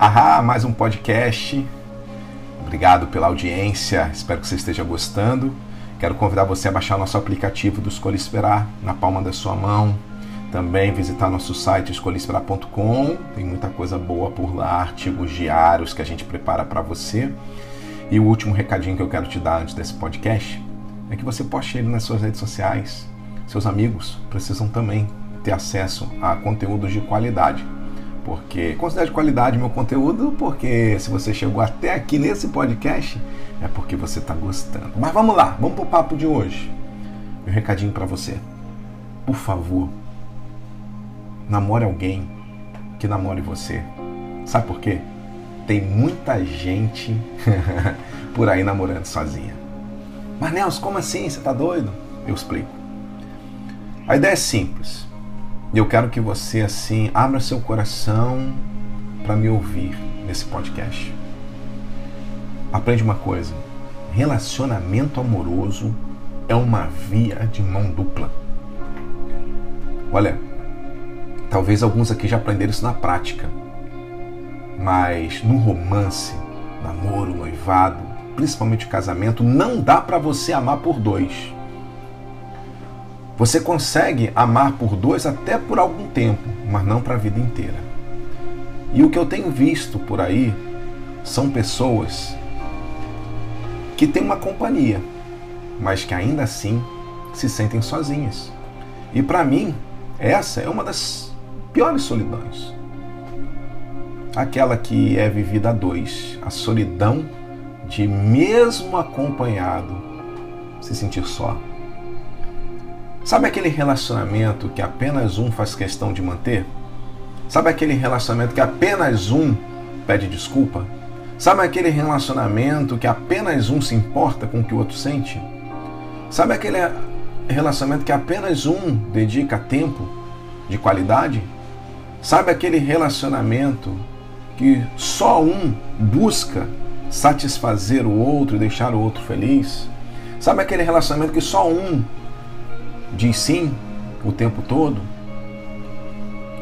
Ahá, mais um podcast. Obrigado pela audiência, espero que você esteja gostando. Quero convidar você a baixar nosso aplicativo do Escolha Esperar na palma da sua mão. Também visitar nosso site escolhaesperar.com. Tem muita coisa boa por lá, artigos diários que a gente prepara para você. E o último recadinho que eu quero te dar antes desse podcast é que você poste ele nas suas redes sociais. Seus amigos precisam também ter acesso a conteúdos de qualidade. Porque considero de qualidade meu conteúdo, porque se você chegou até aqui nesse podcast, é porque você está gostando. Mas vamos lá, vamos pro papo de hoje. Meu recadinho para você. Por favor, namore alguém que namore você. Sabe por quê? Tem muita gente por aí namorando sozinha. Mas Nelson, como assim? Você tá doido? Eu explico. A ideia é simples. E eu quero que você assim abra seu coração para me ouvir nesse podcast. Aprende uma coisa: relacionamento amoroso é uma via de mão dupla. Olha, talvez alguns aqui já aprenderam isso na prática, mas no romance, namoro, noivado, principalmente casamento, não dá para você amar por dois. Você consegue amar por dois até por algum tempo, mas não para a vida inteira. E o que eu tenho visto por aí são pessoas que têm uma companhia, mas que ainda assim se sentem sozinhas. E para mim, essa é uma das piores solidões. Aquela que é vivida a dois, a solidão de mesmo acompanhado se sentir só. Sabe aquele relacionamento que apenas um faz questão de manter? Sabe aquele relacionamento que apenas um pede desculpa? Sabe aquele relacionamento que apenas um se importa com o que o outro sente? Sabe aquele relacionamento que apenas um dedica tempo de qualidade? Sabe aquele relacionamento que só um busca satisfazer o outro e deixar o outro feliz? Sabe aquele relacionamento que só um diz sim o tempo todo?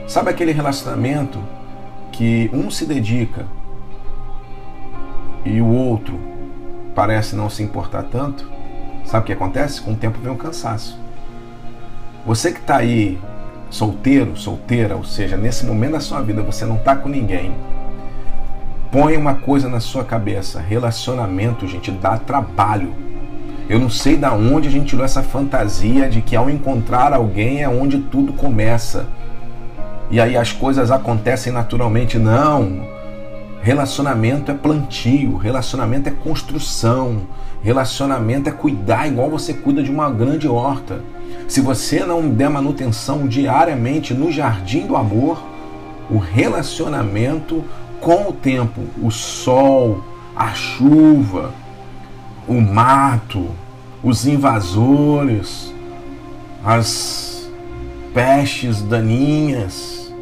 Sabe aquele relacionamento que um se dedica e o outro parece não se importar tanto? Sabe o que acontece? Com o tempo vem o cansaço. Você que está aí solteiro, solteira, ou seja, nesse momento da sua vida você não está com ninguém, põe uma coisa na sua cabeça: relacionamento, gente, dá trabalho. Eu não sei da onde a gente tirou essa fantasia de que ao encontrar alguém é onde tudo começa. E aí as coisas acontecem naturalmente. Não. Relacionamento é plantio, relacionamento é construção, relacionamento é cuidar igual você cuida de uma grande horta. Se você não der manutenção diariamente no jardim do amor, o relacionamento com o tempo, o sol, a chuva, o mato, os invasores, as pestes daninhas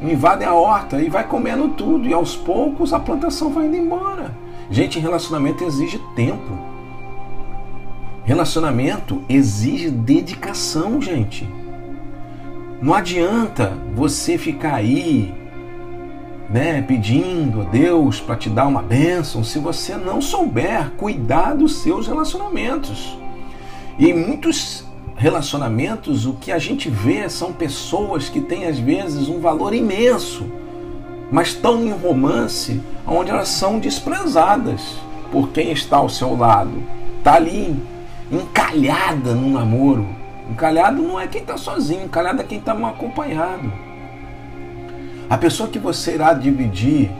invadem a horta e vai comendo tudo e aos poucos a plantação vai indo embora. Gente, relacionamento exige tempo. Relacionamento exige dedicação, gente. Não adianta você ficar aí né, pedindo a Deus para te dar uma bênção se você não souber cuidar dos seus relacionamentos. E muitos relacionamentos, o que a gente vê são pessoas que têm às vezes um valor imenso, mas estão em romance onde elas são desprezadas por quem está ao seu lado. Está ali encalhada no namoro. Encalhado não é quem está sozinho, encalhado é quem está mal acompanhado. A pessoa que você irá dividir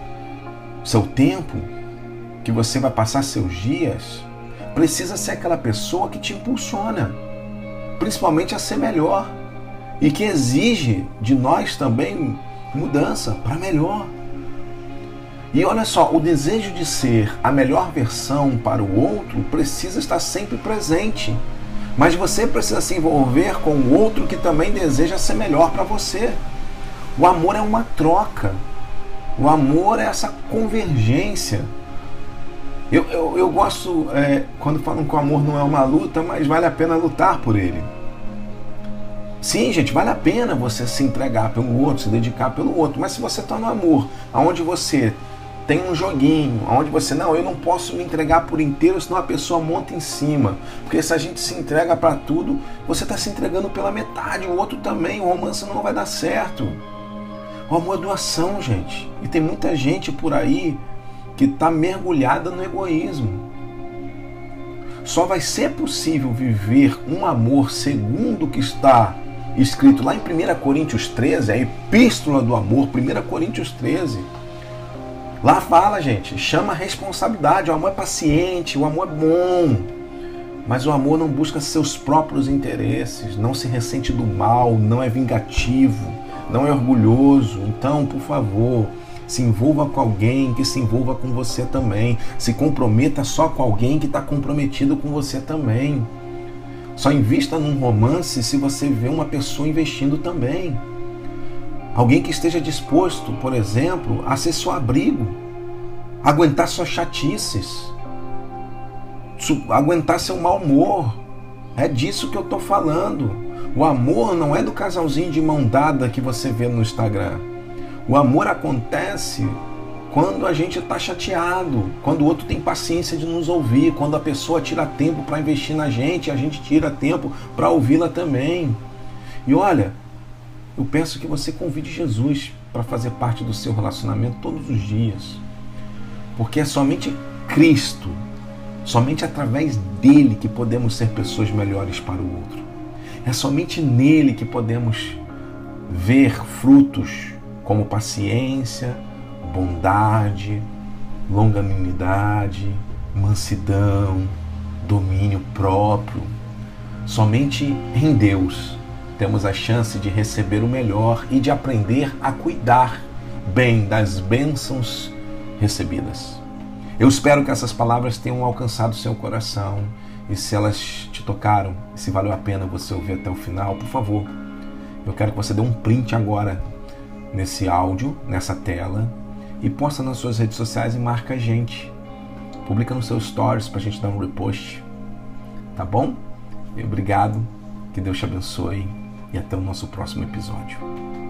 seu tempo, que você vai passar seus dias, precisa ser aquela pessoa que te impulsiona, principalmente a ser melhor e que exige de nós também mudança para melhor. E olha só, o desejo de ser a melhor versão para o outro precisa estar sempre presente. Mas você precisa se envolver com o outro que também deseja ser melhor para você. O amor é uma troca. O amor é essa convergência. Eu, eu, eu gosto é, quando falam que o amor não é uma luta, mas vale a pena lutar por ele. Sim, gente, vale a pena você se entregar pelo outro, se dedicar pelo outro. Mas se você está no amor, aonde você tem um joguinho onde você não, eu não posso me entregar por inteiro, senão a pessoa monta em cima. Porque se a gente se entrega para tudo, você está se entregando pela metade, o outro também, o romance não vai dar certo. O amor é doação, gente. E tem muita gente por aí que está mergulhada no egoísmo. Só vai ser possível viver um amor segundo o que está escrito lá em 1 Coríntios 13, a epístola do amor, 1 Coríntios 13. Lá fala, gente, chama a responsabilidade. O amor é paciente, o amor é bom. Mas o amor não busca seus próprios interesses, não se ressente do mal, não é vingativo, não é orgulhoso. Então, por favor, se envolva com alguém que se envolva com você também. Se comprometa só com alguém que está comprometido com você também. Só invista num romance se você vê uma pessoa investindo também. Alguém que esteja disposto, por exemplo, a ser seu abrigo, aguentar suas chatices, aguentar seu mau humor. É disso que eu estou falando. O amor não é do casalzinho de mão dada que você vê no Instagram. O amor acontece quando a gente está chateado, quando o outro tem paciência de nos ouvir, quando a pessoa tira tempo para investir na gente, a gente tira tempo para ouvi-la também. E olha, eu peço que você convide Jesus para fazer parte do seu relacionamento todos os dias. Porque é somente Cristo, somente através dele que podemos ser pessoas melhores para o outro. É somente nele que podemos ver frutos como paciência, bondade, longanimidade, mansidão, domínio próprio. Somente em Deus temos a chance de receber o melhor e de aprender a cuidar bem das bênçãos recebidas. Eu espero que essas palavras tenham alcançado seu coração e se elas te tocaram, se valeu a pena você ouvir até o final, por favor, eu quero que você dê um print agora nesse áudio, nessa tela e posta nas suas redes sociais e marca a gente. Publica nos seus stories para a gente dar um repost. Tá bom? Obrigado, que Deus te abençoe e até o nosso próximo episódio.